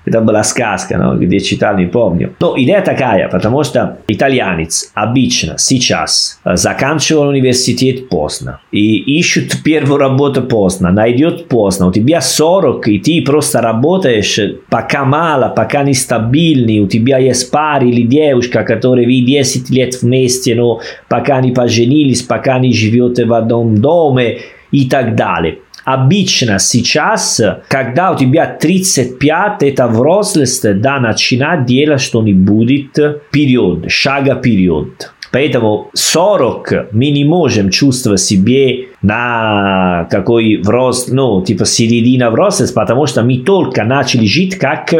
Это была сказка, no? где читал, не помню. Но идея такая, потому что итальянец обычно сейчас заканчивал университет поздно и ищут первую работу поздно, найдет поздно. У тебя 40, и ты просто работаешь пока мало, пока нестабильный, у тебя есть пар или девушка, которые вы 10 лет вместе, но пока не поженились, пока не живете в одном доме и так далее. Обычно сейчас, когда у тебя 35, это взрослость, да, начинать делать что-нибудь период, шага период. Поэтому 40 мы не можем чувствовать себе на какой взрослый, ну, типа середина взрослости, потому что мы только начали жить как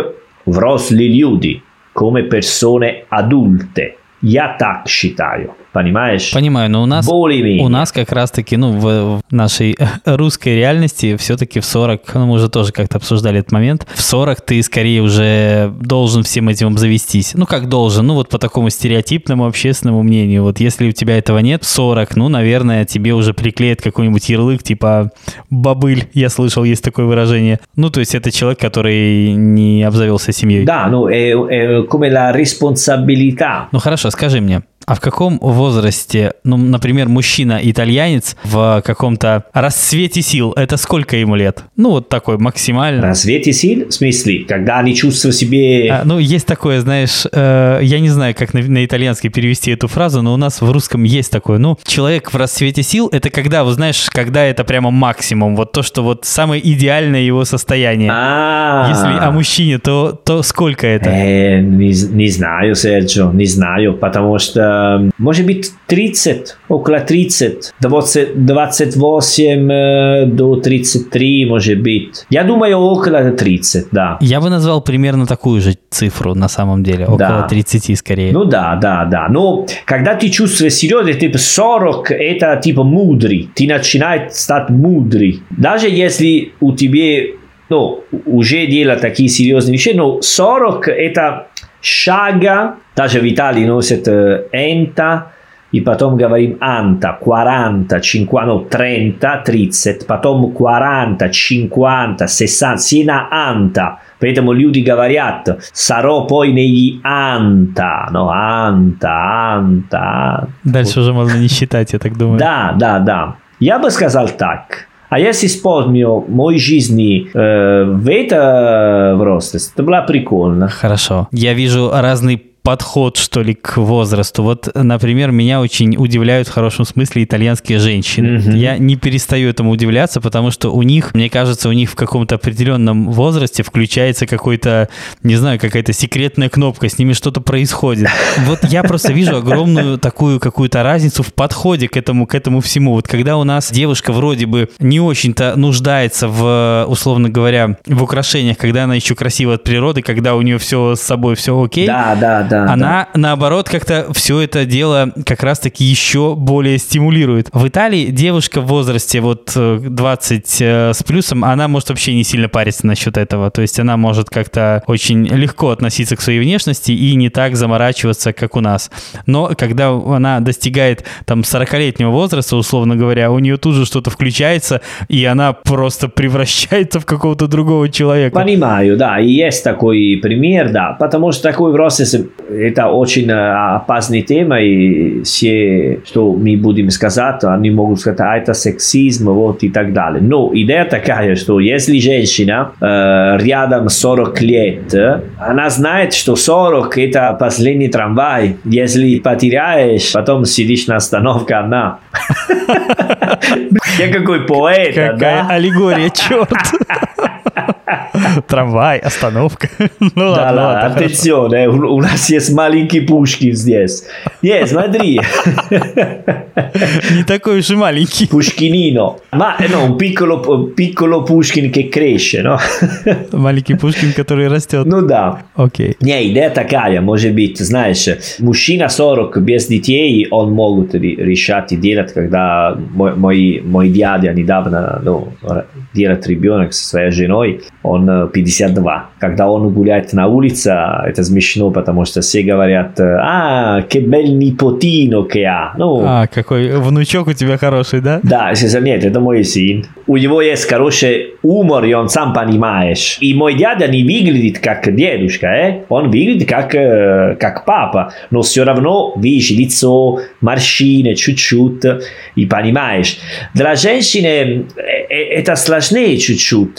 взрослые люди, come persone adulte. Я так считаю. Понимаешь? Понимаю, но у нас, у нас как раз-таки, ну, в, в нашей русской реальности все-таки в 40, ну, мы уже тоже как-то обсуждали этот момент, в 40 ты скорее уже должен всем этим обзавестись. Ну, как должен? Ну, вот по такому стереотипному общественному мнению. Вот если у тебя этого нет, 40, ну, наверное, тебе уже приклеят какой-нибудь ярлык, типа бабыль, я слышал, есть такое выражение. Ну, то есть это человек, который не обзавелся семьей. Да, ну, è, è come la responsabilità. Ну, хорошо, скажи мне, а в каком возрасте, ну, например, мужчина-итальянец в каком-то расцвете сил, это сколько ему лет? Ну, вот такой максимально. Расцвете сил? В смысле? Когда они чувствуют себе... А, ну, есть такое, знаешь, э, я не знаю, как на, на итальянский перевести эту фразу, но у нас в русском есть такое. Ну, человек в расцвете сил, это когда, вы знаешь, когда это прямо максимум, вот то, что вот самое идеальное его состояние. А, Если о мужчине, то, то сколько это? Э, не, не знаю, Серджо, не знаю, потому что может быть 30, около 30, 20, 28 э, до 33, может быть. Я думаю, около 30, да. Я бы назвал примерно такую же цифру на самом деле, около да. 30 скорее. Ну да, да, да. Но когда ты чувствуешь серьезно, типа 40, это типа мудрый. Ты начинаешь стать мудрый. Даже если у тебя ну, уже делать такие серьезные вещи, но 40 это шага, даже в Италии носят энта, и потом говорим анта, 40, 50, ну, 30, 30, потом 40, 50, 60, сина анта. Поэтому люди говорят, саро poi negli анта, ну, анта, анта. Дальше уже можно не считать, я так думаю. Да, да, да. Я бы сказал так. А если вспомню мой жизни э, в это возраст, это было прикольно. Хорошо. Я вижу разный подход, что ли, к возрасту. Вот, например, меня очень удивляют в хорошем смысле итальянские женщины. Mm-hmm. Я не перестаю этому удивляться, потому что у них, мне кажется, у них в каком-то определенном возрасте включается какой-то, не знаю, какая-то секретная кнопка, с ними что-то происходит. Вот я просто вижу огромную такую какую-то разницу в подходе к этому, к этому всему. Вот когда у нас девушка вроде бы не очень-то нуждается в, условно говоря, в украшениях, когда она еще красива от природы, когда у нее все с собой все окей. Да, да, да. Она, да. наоборот, как-то все это дело как раз-таки еще более стимулирует. В Италии девушка в возрасте вот 20 э, э, с плюсом, она может вообще не сильно париться насчет этого. То есть она может как-то очень легко относиться к своей внешности и не так заморачиваться, как у нас. Но когда она достигает там 40-летнего возраста, условно говоря, у нее тут же что-то включается, и она просто превращается в какого-то другого человека. Понимаю, да, и есть такой пример, да, потому что такой взрослый это очень опасная тема, и все, что мы будем сказать, они могут сказать, а это сексизм, вот и так далее. Но идея такая, что если женщина э, рядом 40 лет, она знает, что 40 это последний трамвай. Если потеряешь, потом сидишь на остановке одна. Я какой поэт, Какая да? аллегория, черт. Трамвай, остановка. ну да, ладно, ладно, attenzione, у нас есть маленький Пушкин здесь. Не, смотри. Не такой уж и маленький. Пушкинино. Ma no, un piccolo, piccolo Pushkin che cresce, no? Маленький Пушкин, который растет. Ну да. Окей. Не, идея такая, может быть, знаешь, мужчина 40 без детей, он могут решать и делать, когда мой, мой, мой дядя недавно ну, делает ребенок со своей женой, он 52. Когда он гуляет на улице, это смешно, потому что все говорят, а, che bel nipotino che ha. Ну, а, какой внучок у тебя хороший, да? Да, нет, это мой сын. У него есть хороший умор, и он сам понимаешь. И мой дядя не выглядит как дедушка, э? он выглядит как, как папа, но все равно видишь лицо, морщины чуть-чуть, и понимаешь. Для женщины это сложнее чуть-чуть,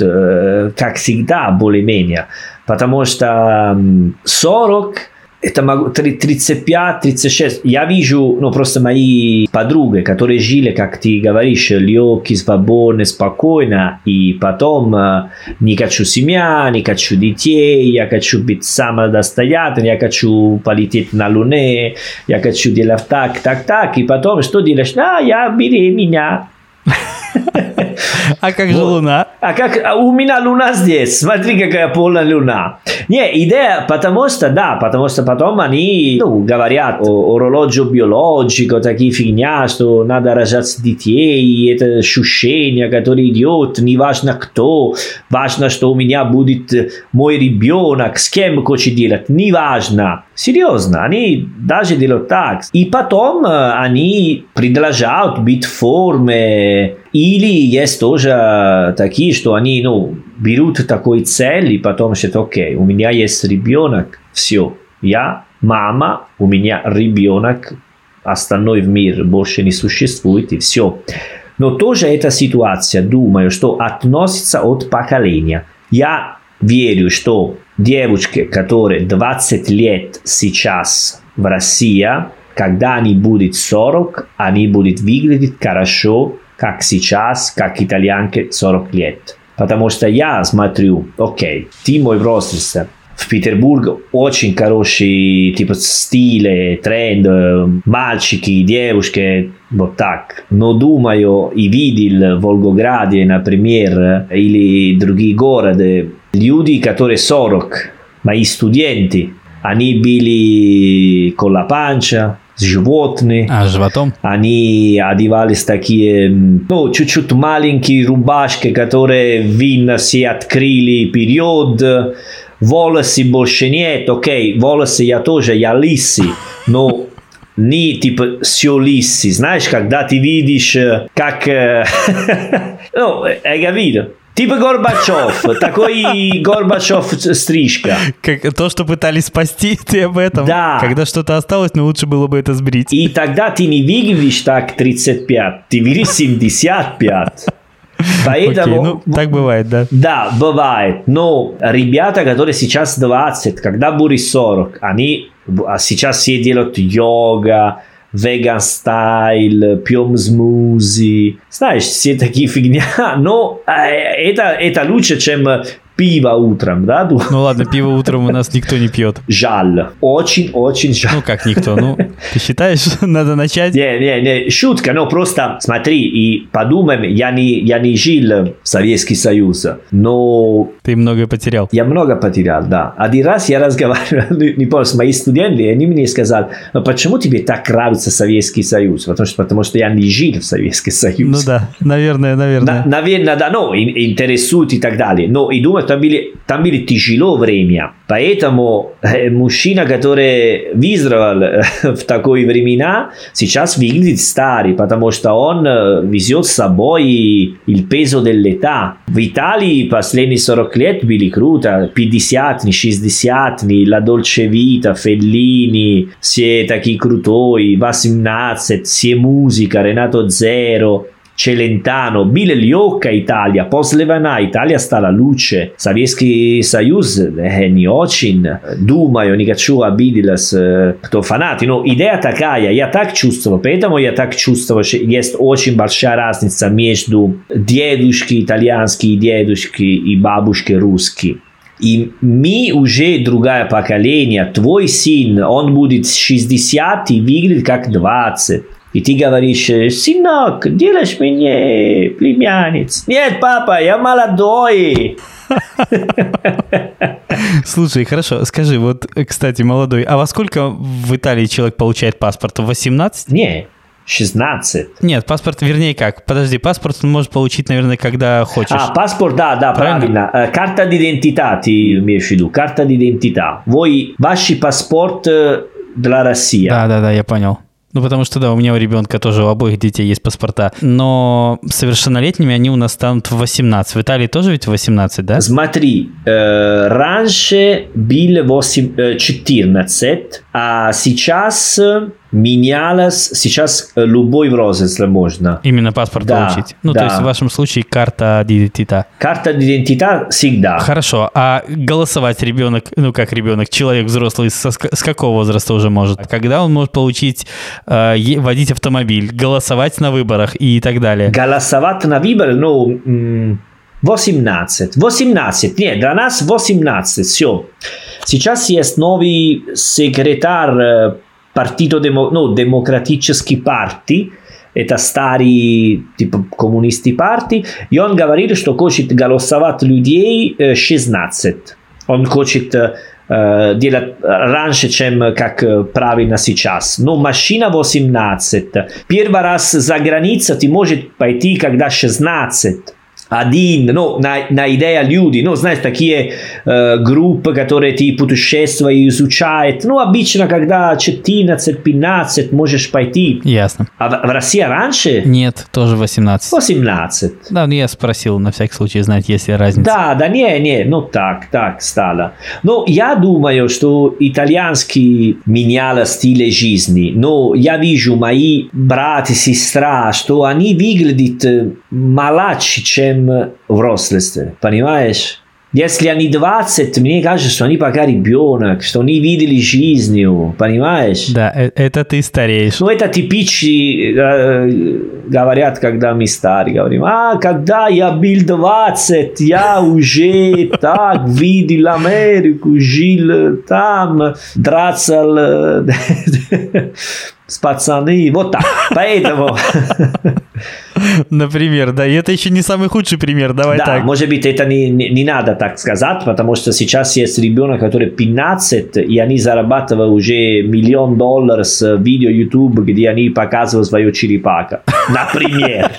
как всегда, более-менее. Потому что 40 это могу 35, 36. Я вижу, ну, просто мои подруги, которые жили, как ты говоришь, легкие, свободно, спокойно, и потом не хочу семья, не хочу детей, я хочу быть самодостоятельным, я хочу полететь на Луне, я хочу делать так, так, так, и потом что делаешь? А, я беременна. А как же Луна? А как а у меня Луна здесь? Смотри, какая полная Луна. Не, идея, потому что, да, потому что потом они ну, говорят о оролоджу биологико, такие фигня, что надо рожать детей, это ощущение, которое идет, неважно кто, важно, что у меня будет мой ребенок, с кем хочет делать, неважно. Серьезно, они даже делают так. И потом они предложат быть в форме. Или есть тоже такие, что они ну, берут такой цель и потом считают, окей, у меня есть ребенок, все, я мама, у меня ребенок, остальной в мир больше не существует и все. Но тоже эта ситуация, думаю, что относится от поколения. Я верю, что девочки, которые 20 лет сейчас в России, когда они будут 40, они будут выглядеть хорошо, как сейчас, как итальянки 40 лет. Потому что я смотрю, окей, ты мой возраст, в Петербург очень хороший типа стиль, тренд, мальчики, девушки, вот так. Но думаю и видел в Волгограде, например, или другие города, люди, которые 40, мои студенты, они были con la pancia, с животными. А, животом? Они одевались такие, ну, чуть-чуть маленькие рубашки, которые, видно, все открыли период. Волосы больше нет, окей, волосы я тоже, я лысый, но не типа все лысый. Знаешь, когда ты видишь, как... ну, я видел. Типа Горбачев, такой Горбачев стрижка. Как то, что пытались спасти, ты об этом. Да. Когда что-то осталось, но лучше было бы это сбрить. И тогда ты не выглядишь так 35, ты выглядишь 75. Поэтому... Окей, ну, так бывает, да? Да, бывает. Но ребята, которые сейчас 20, когда будет 40, они а сейчас все делают йога, vegan style, пьем смузи. Знаешь, все такие фигня. Но это, это лучше, чем пиво утром, да? Ну ладно, пиво утром у нас никто не пьет. Жаль. Очень-очень жаль. Ну как никто? Ну, ты считаешь, надо начать? Не, не, не, шутка, но просто смотри и подумаем, я не, я не жил в Советский Союз, но... Ты многое потерял. Я много потерял, да. Один раз я разговаривал, не помню, с моими студентами, они мне сказали, ну почему тебе так нравится Советский Союз? Потому что, потому что я не жил в Советский Союз. Ну да, наверное, наверное. На, наверное, да, ну, интересует и так далее. Но и думаю, там были, там были тяжело время. Поэтому э, мужчина, который выздоровел э, в такое времена, сейчас выглядит старый, потому что он э, везет с собой il peso dell'età. В Италии последние 40 лет были круто, 50 60 La Dolce Vita, Fellini, все такие крутой, 18, все музыка, Renato Zero, Celentano, Bile Lioka Italia, Италия стала лучше. Советский Союз э, не очень. Думаю, не хочу обиделась, кто фанаты, но идея такая, я так чувствовал, поэтому я так чувствовал, что есть очень большая разница между дедушки итальянские дедушки и бабушки русские. И мы уже другое поколение. Твой сын, он будет 60 и выглядит как 20. И ты говоришь, сынок, делаешь мне племянниц. Нет, папа, я молодой. Слушай, хорошо, скажи, вот, кстати, молодой, а во сколько в Италии человек получает паспорт? В 18? Не, 16. Нет, паспорт, вернее как, подожди, паспорт он может получить, наверное, когда хочешь. А, паспорт, да, да, правильно. правильно. Э, карта d'identità ты имеешь в виду, карта d'identità. Вы, ваш паспорт для России. Да, да, да, я понял. Ну, потому что, да, у меня у ребенка тоже у обоих детей есть паспорта. Но совершеннолетними они у нас станут в 18. В Италии тоже ведь в 18, да? Смотри, э, раньше было 8, э, 14, а сейчас менялось, сейчас любой возраст можно. Именно паспорт да, получить. Ну, да. то есть в вашем случае карта идентита. Карта идентита всегда. Хорошо. А голосовать ребенок, ну как ребенок, человек взрослый, со, с какого возраста уже может? Когда он может получить, э, водить автомобиль, голосовать на выборах и так далее? Голосовать на выборах, ну... 18. 18. Нет, для нас 18. Все. Сейчас есть новый секретарь Партито Демо, ну, Демократический партий, это старый типа коммунистский партий, и он говорит, что хочет голосовать людей 16. Он хочет э, делать раньше, чем как правильно сейчас. Но машина 18. Первый раз за границей ты можешь пойти, когда 16 один, ну, на, на идея люди, ну, знаешь, такие э, группы, которые ты путешествуют, изучают, ну, обычно, когда 14-15 можешь пойти. Ясно. А в, в России раньше? Нет, тоже 18. 18. Да, ну, я спросил, на всякий случай, знать, есть ли разница. Да, да, не, не, ну, так, так стало. Но я думаю, что итальянский менял стиль жизни, но я вижу мои братья и сестра, что они выглядят младше, чем в взрослости, понимаешь? если они 20, мне кажется, что они пока ребенок, что они видели жизнь, понимаешь? Да, э, это ты стареешь. Ну, это типичный, э, говорят, когда мы старые, говорим, а, когда я был 20, я уже так видел Америку, жил там, драться с пацаны, вот так. Поэтому... Например, да, и это еще не самый худший пример, давай да, так. может быть, это не, не, не надо так сказать, потому что сейчас есть ребенок, который 15, и они зарабатывают уже миллион долларов с видео YouTube, где они показывают свою черепака. Например.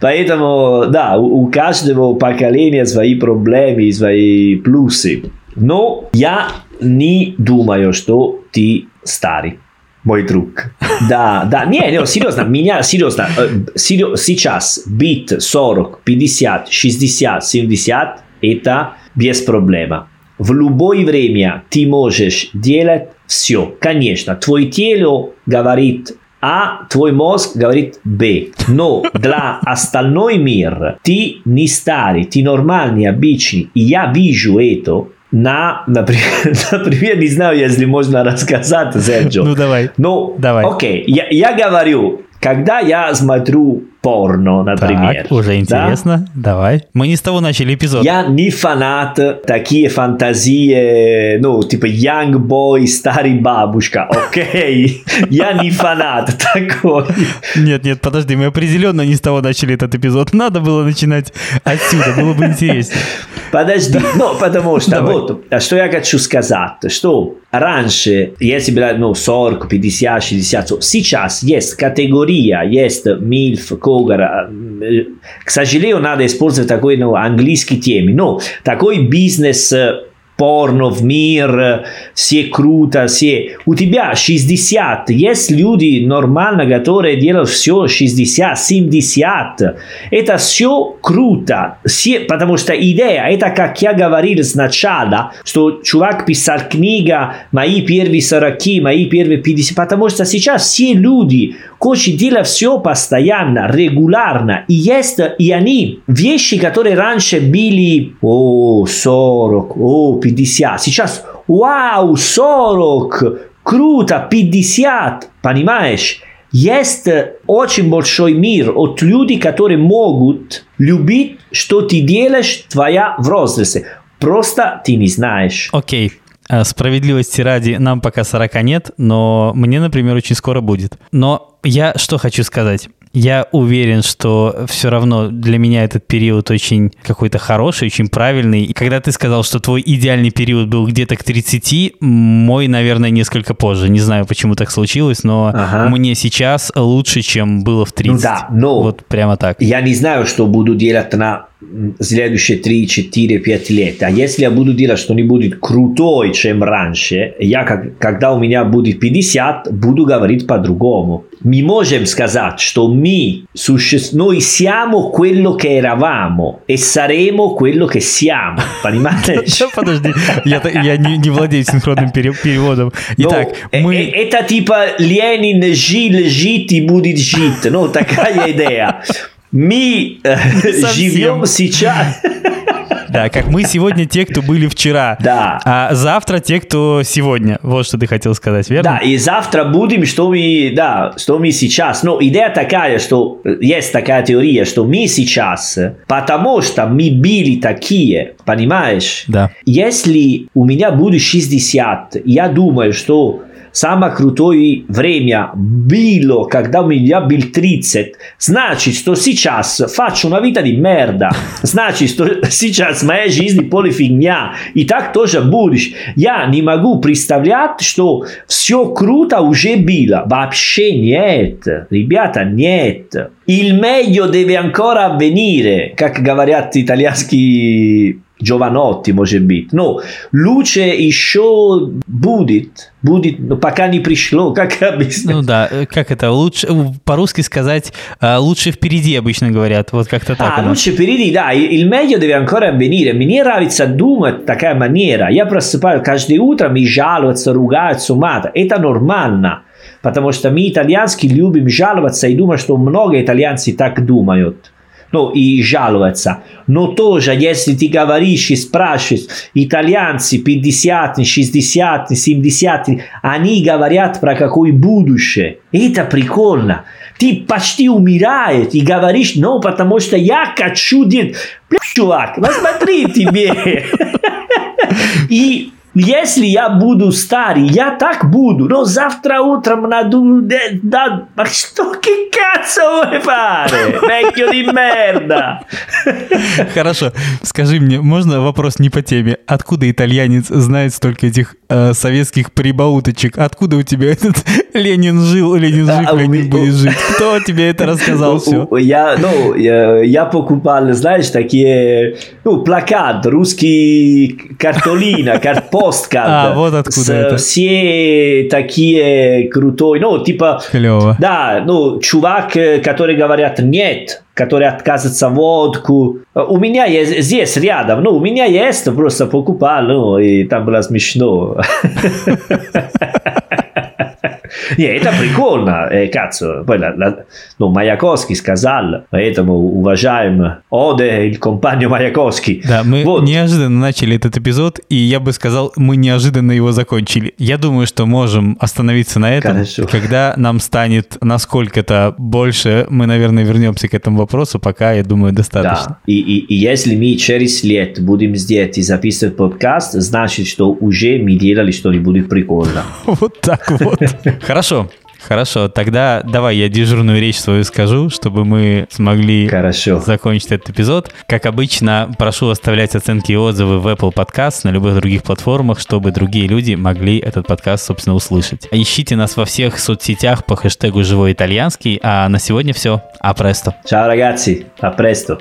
Поэтому, да, у, у каждого поколения свои проблемы и свои плюсы. Но я не думаю, что ты старый мой друг. Да, да, не, не, серьезно, меня, серьезно, серьезно, сейчас бит 40, 50, 60, 70, это без проблема. В любое время ты можешь делать все. Конечно, твое тело говорит а твой мозг говорит Б. Но для остальной мир ты не старый, ты нормальный, обычный. И я вижу это на, например, например, не знаю, если можно рассказать, Серджо. Ну, давай. Ну, давай. окей, я, я говорю, когда я смотрю порно, например. Так, уже интересно. Да? Давай. Мы не с того начали эпизод. Я не фанат такие фантазии, ну, типа Young Boy, старый бабушка, окей? Я не фанат такой. Нет, нет, подожди, мы определенно не с того начали этот эпизод. Надо было начинать отсюда, было бы интереснее. Подожди, ну, потому что, вот, что я хочу сказать, что раньше, если было, ну, 40, 50, 60, сейчас есть категория, есть MILF, Когара. К сожалению, надо использовать такой ну, английский термин. Но такой бизнес порно в мир, все круто, все... У тебя 60, есть люди нормально, которые делают все 60, 70. Это все круто, все, потому что идея, это как я говорил сначала, что чувак писал книга «Мои первые 40, мои первые 50», потому что сейчас все люди хотят делать все постоянно, регулярно, и есть и они вещи, которые раньше были о, 40, о, 50. Сейчас, вау, 40, круто, 50, понимаешь? Есть очень большой мир от людей, которые могут любить, что ты делаешь твоя взрослость. Просто ты не знаешь. Окей. Okay. Справедливости ради, нам пока 40 нет, но мне, например, очень скоро будет. Но я что хочу сказать. Я уверен, что все равно для меня этот период очень какой-то хороший, очень правильный. И когда ты сказал, что твой идеальный период был где-то к 30, мой, наверное, несколько позже. Не знаю, почему так случилось, но ага. мне сейчас лучше, чем было в 30. Ну да, но вот прямо так. Я не знаю, что буду делать на следующие 3, 4, 5 лет. А если я буду делать что-нибудь крутой, чем раньше, я, как, когда у меня будет 50, буду говорить по-другому. Мы можем сказать, что мы, суще... noi siamo quello che eravamo e saremo quello che siamo. Понимаете? Подожди, я, я не, не владею синхронным переводом. Итак, мы... Это типа Ленин жил, жить и будет жить. Ну, такая идея. Мы живем сейчас. Да, как мы сегодня те, кто были вчера. Да. А завтра те, кто сегодня. Вот что ты хотел сказать, верно? Да, и завтра будем, что мы, да, что мы сейчас. Но идея такая, что есть такая теория, что мы сейчас, потому что мы были такие, понимаешь? Да. Если у меня будет 60, я думаю, что самое крутое время было, когда у меня был 30, значит, что сейчас faccio una vita di merda. Значит, что сейчас моя жизнь поле фигня. И так тоже будешь. Я не могу представлять, что все круто уже было. Вообще нет. Ребята, нет. Il meglio deve ancora avvenire, как говорят итальянские Giovanotti, может. Но лучше еще будет, будет, но пока не пришло, как объяснить? Ну да, как это, лучше, по-русски сказать, лучше впереди обычно говорят, вот как-то так. А, лучше впереди, да, il meglio deve ancora avvenire. Мне нравится думать такая манера. Я просыпаюсь каждое утро, и жалуются, ругаются, мат. Это нормально. Потому что мы, итальянские, любим жаловаться и думать, что много итальянцев так думают ну. Но тоже, если ты говоришь и спрашиваешь, итальянцы 50 60 70 они говорят про какое будущее. Это прикольно. Ты почти умираешь и говоришь, ну, потому что я хочу. Блядь, чувак, посмотри тебе. И если я буду старый, я так буду. Но завтра утром надо... Да, sto che cazzo vuoi fare? Vecchio di merda. Хорошо. Скажи мне, можно вопрос не по теме? Откуда итальянец знает столько этих э, советских прибауточек? Откуда у тебя этот Ленин жил, Ленин жив, а, Ленин у... будет жить? Кто тебе это рассказал все? Я, ну, я, я покупал, знаешь, такие, ну, плакат, русский картолина, картон посткард. А, вот откуда с, это. Все такие крутой, ну, типа... Клево. Да, ну, чувак, который говорят «нет», который отказывается водку. У меня есть здесь рядом, ну, у меня есть, просто покупал, ну, и там было смешно. Не, это прикольно, э, cazzo. Poi la, la, ну, Маяковский сказал, поэтому уважаем Оде, il компанию Маяковский. Да, мы вот. неожиданно начали этот эпизод, и я бы сказал, мы неожиданно его закончили. Я думаю, что можем остановиться на этом. Хорошо. Когда нам станет насколько-то больше, мы, наверное, вернемся к этому вопросу, пока, я думаю, достаточно. Да. И, и, и если мы через лет будем сделать и записывать подкаст, значит, что уже мы делали что-нибудь прикольно. Вот так вот. Хорошо. Хорошо, тогда давай я дежурную речь свою скажу, чтобы мы смогли Хорошо. закончить этот эпизод. Как обычно, прошу оставлять оценки и отзывы в Apple Podcast, на любых других платформах, чтобы другие люди могли этот подкаст, собственно, услышать. Ищите нас во всех соцсетях по хэштегу «Живой итальянский», а на сегодня все. А престо. Ciao ragazzi, a presto.